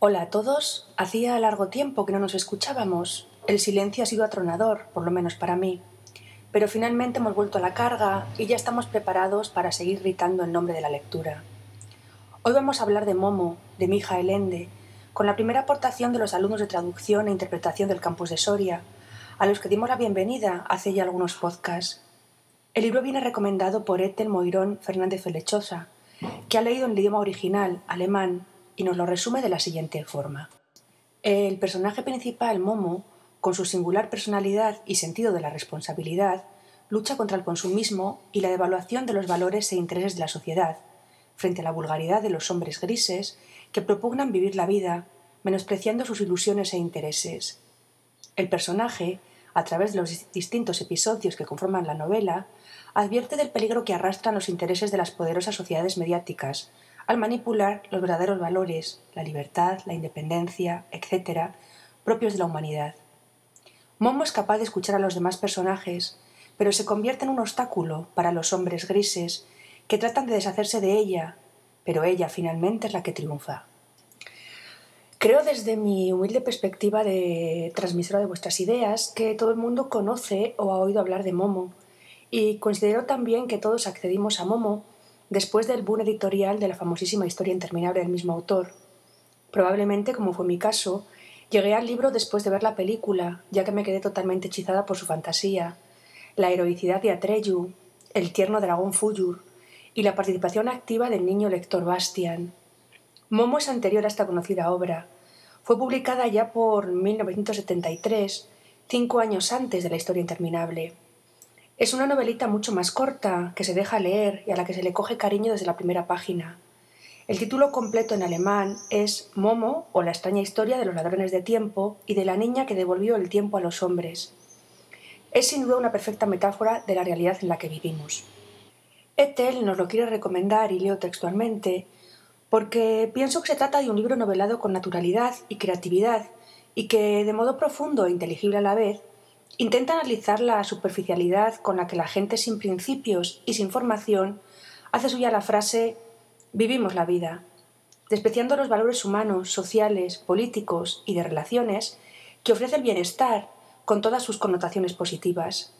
Hola a todos. Hacía largo tiempo que no nos escuchábamos. El silencio ha sido atronador, por lo menos para mí. Pero finalmente hemos vuelto a la carga y ya estamos preparados para seguir gritando en nombre de la lectura. Hoy vamos a hablar de Momo, de mi hija Elende, con la primera aportación de los alumnos de traducción e interpretación del campus de Soria, a los que dimos la bienvenida hace ya algunos podcasts. El libro viene recomendado por Ethel Moirón Fernández Felechosa, que ha leído en el idioma original, alemán, y nos lo resume de la siguiente forma. El personaje principal, Momo, con su singular personalidad y sentido de la responsabilidad, lucha contra el consumismo y la devaluación de los valores e intereses de la sociedad, frente a la vulgaridad de los hombres grises que propugnan vivir la vida, menospreciando sus ilusiones e intereses. El personaje, a través de los distintos episodios que conforman la novela, advierte del peligro que arrastran los intereses de las poderosas sociedades mediáticas al manipular los verdaderos valores, la libertad, la independencia, etc., propios de la humanidad. Momo es capaz de escuchar a los demás personajes, pero se convierte en un obstáculo para los hombres grises que tratan de deshacerse de ella, pero ella finalmente es la que triunfa. Creo desde mi humilde perspectiva de transmisora de vuestras ideas que todo el mundo conoce o ha oído hablar de Momo, y considero también que todos accedimos a Momo después del boom editorial de la famosísima historia interminable del mismo autor. Probablemente, como fue mi caso, llegué al libro después de ver la película, ya que me quedé totalmente hechizada por su fantasía, la heroicidad de Atreyu, el tierno dragón Fuyur y la participación activa del niño lector Bastian. Momo es anterior a esta conocida obra. Fue publicada ya por 1973, cinco años antes de la historia interminable. Es una novelita mucho más corta, que se deja leer y a la que se le coge cariño desde la primera página. El título completo en alemán es Momo o la extraña historia de los ladrones de tiempo y de la niña que devolvió el tiempo a los hombres. Es sin duda una perfecta metáfora de la realidad en la que vivimos. Ethel nos lo quiere recomendar y leo textualmente porque pienso que se trata de un libro novelado con naturalidad y creatividad y que, de modo profundo e inteligible a la vez, Intenta analizar la superficialidad con la que la gente sin principios y sin formación hace suya la frase vivimos la vida, despreciando los valores humanos, sociales, políticos y de relaciones que ofrece el bienestar con todas sus connotaciones positivas.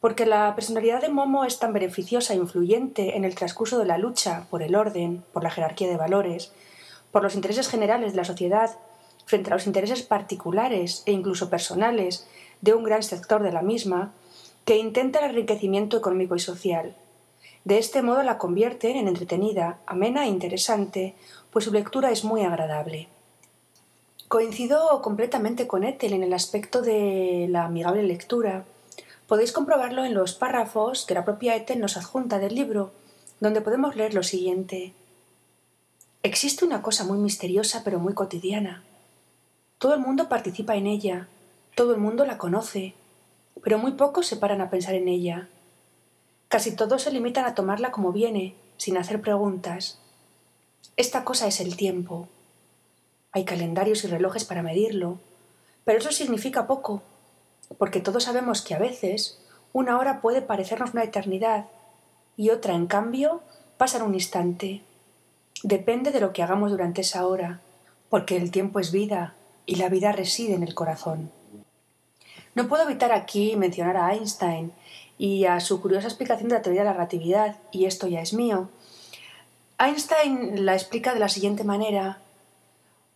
Porque la personalidad de Momo es tan beneficiosa e influyente en el transcurso de la lucha por el orden, por la jerarquía de valores, por los intereses generales de la sociedad frente a los intereses particulares e incluso personales de un gran sector de la misma que intenta el enriquecimiento económico y social. De este modo la convierten en entretenida, amena e interesante, pues su lectura es muy agradable. Coincido completamente con Ethel en el aspecto de la amigable lectura. Podéis comprobarlo en los párrafos que la propia Ethel nos adjunta del libro, donde podemos leer lo siguiente. Existe una cosa muy misteriosa pero muy cotidiana. Todo el mundo participa en ella, todo el mundo la conoce, pero muy pocos se paran a pensar en ella. Casi todos se limitan a tomarla como viene, sin hacer preguntas. Esta cosa es el tiempo. Hay calendarios y relojes para medirlo, pero eso significa poco, porque todos sabemos que a veces una hora puede parecernos una eternidad y otra, en cambio, pasa en un instante. Depende de lo que hagamos durante esa hora, porque el tiempo es vida y la vida reside en el corazón. No puedo evitar aquí mencionar a Einstein y a su curiosa explicación de la teoría de la relatividad, y esto ya es mío. Einstein la explica de la siguiente manera.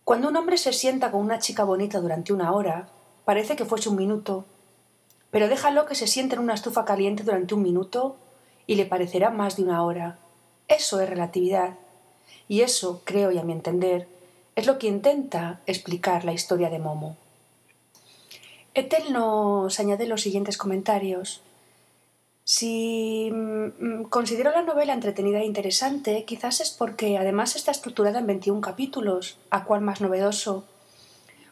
Cuando un hombre se sienta con una chica bonita durante una hora, parece que fuese un minuto, pero déjalo que se siente en una estufa caliente durante un minuto y le parecerá más de una hora. Eso es relatividad. Y eso, creo y a mi entender, es lo que intenta explicar la historia de Momo. Ethel nos añade los siguientes comentarios. Si mm, considero la novela entretenida e interesante, quizás es porque además está estructurada en 21 capítulos, a cual más novedoso.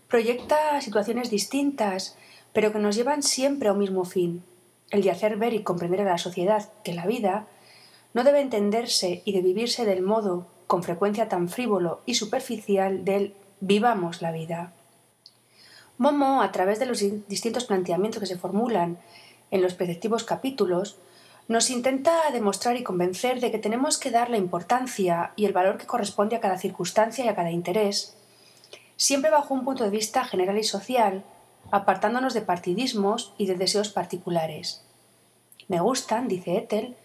Proyecta situaciones distintas, pero que nos llevan siempre a un mismo fin, el de hacer ver y comprender a la sociedad que la vida no debe entenderse y de vivirse del modo, con frecuencia tan frívolo y superficial, del vivamos la vida. Momo, a través de los distintos planteamientos que se formulan en los preceptivos capítulos, nos intenta demostrar y convencer de que tenemos que dar la importancia y el valor que corresponde a cada circunstancia y a cada interés, siempre bajo un punto de vista general y social, apartándonos de partidismos y de deseos particulares. Me gustan, dice Ethel,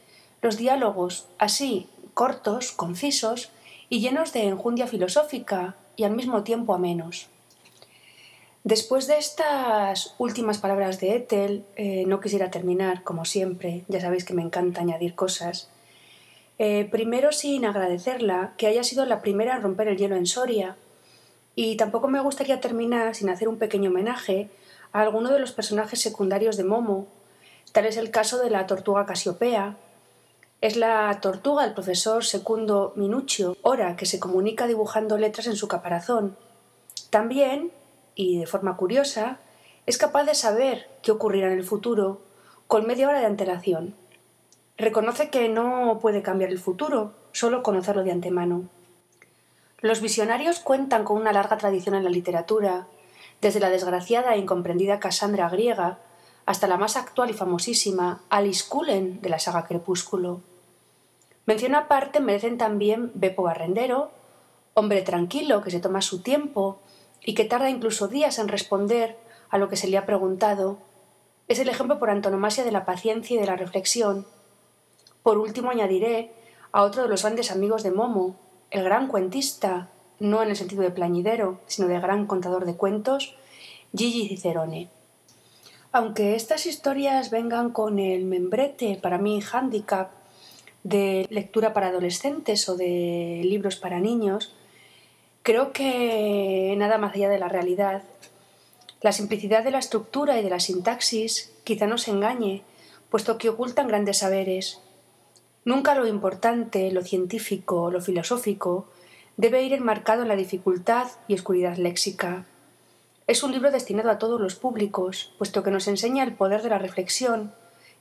los diálogos así, cortos, concisos y llenos de enjundia filosófica y al mismo tiempo amenos. Después de estas últimas palabras de Ethel, eh, no quisiera terminar, como siempre, ya sabéis que me encanta añadir cosas. Eh, primero, sin agradecerla, que haya sido la primera en romper el hielo en Soria, y tampoco me gustaría terminar sin hacer un pequeño homenaje a alguno de los personajes secundarios de Momo. Tal es el caso de la tortuga Casiopea. Es la tortuga del profesor Secundo Minuccio, Ora, que se comunica dibujando letras en su caparazón. También y de forma curiosa, es capaz de saber qué ocurrirá en el futuro con media hora de antelación. Reconoce que no puede cambiar el futuro, solo conocerlo de antemano. Los visionarios cuentan con una larga tradición en la literatura, desde la desgraciada e incomprendida Cassandra griega hasta la más actual y famosísima Alice Cullen de la saga Crepúsculo. Mención aparte merecen también Beppo Barrendero, hombre tranquilo que se toma su tiempo y que tarda incluso días en responder a lo que se le ha preguntado, es el ejemplo por antonomasia de la paciencia y de la reflexión. Por último añadiré a otro de los grandes amigos de Momo, el gran cuentista, no en el sentido de plañidero, sino de gran contador de cuentos, Gigi Cicerone. Aunque estas historias vengan con el membrete, para mí handicap, de lectura para adolescentes o de libros para niños, Creo que nada más allá de la realidad. La simplicidad de la estructura y de la sintaxis quizá nos engañe, puesto que ocultan grandes saberes. Nunca lo importante, lo científico, lo filosófico, debe ir enmarcado en la dificultad y oscuridad léxica. Es un libro destinado a todos los públicos, puesto que nos enseña el poder de la reflexión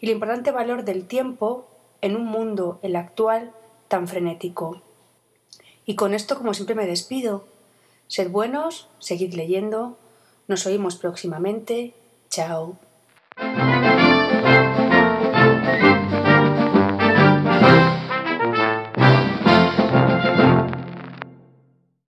y el importante valor del tiempo en un mundo, el actual, tan frenético. Y con esto, como siempre, me despido. Sed buenos, seguid leyendo. Nos oímos próximamente. Chao.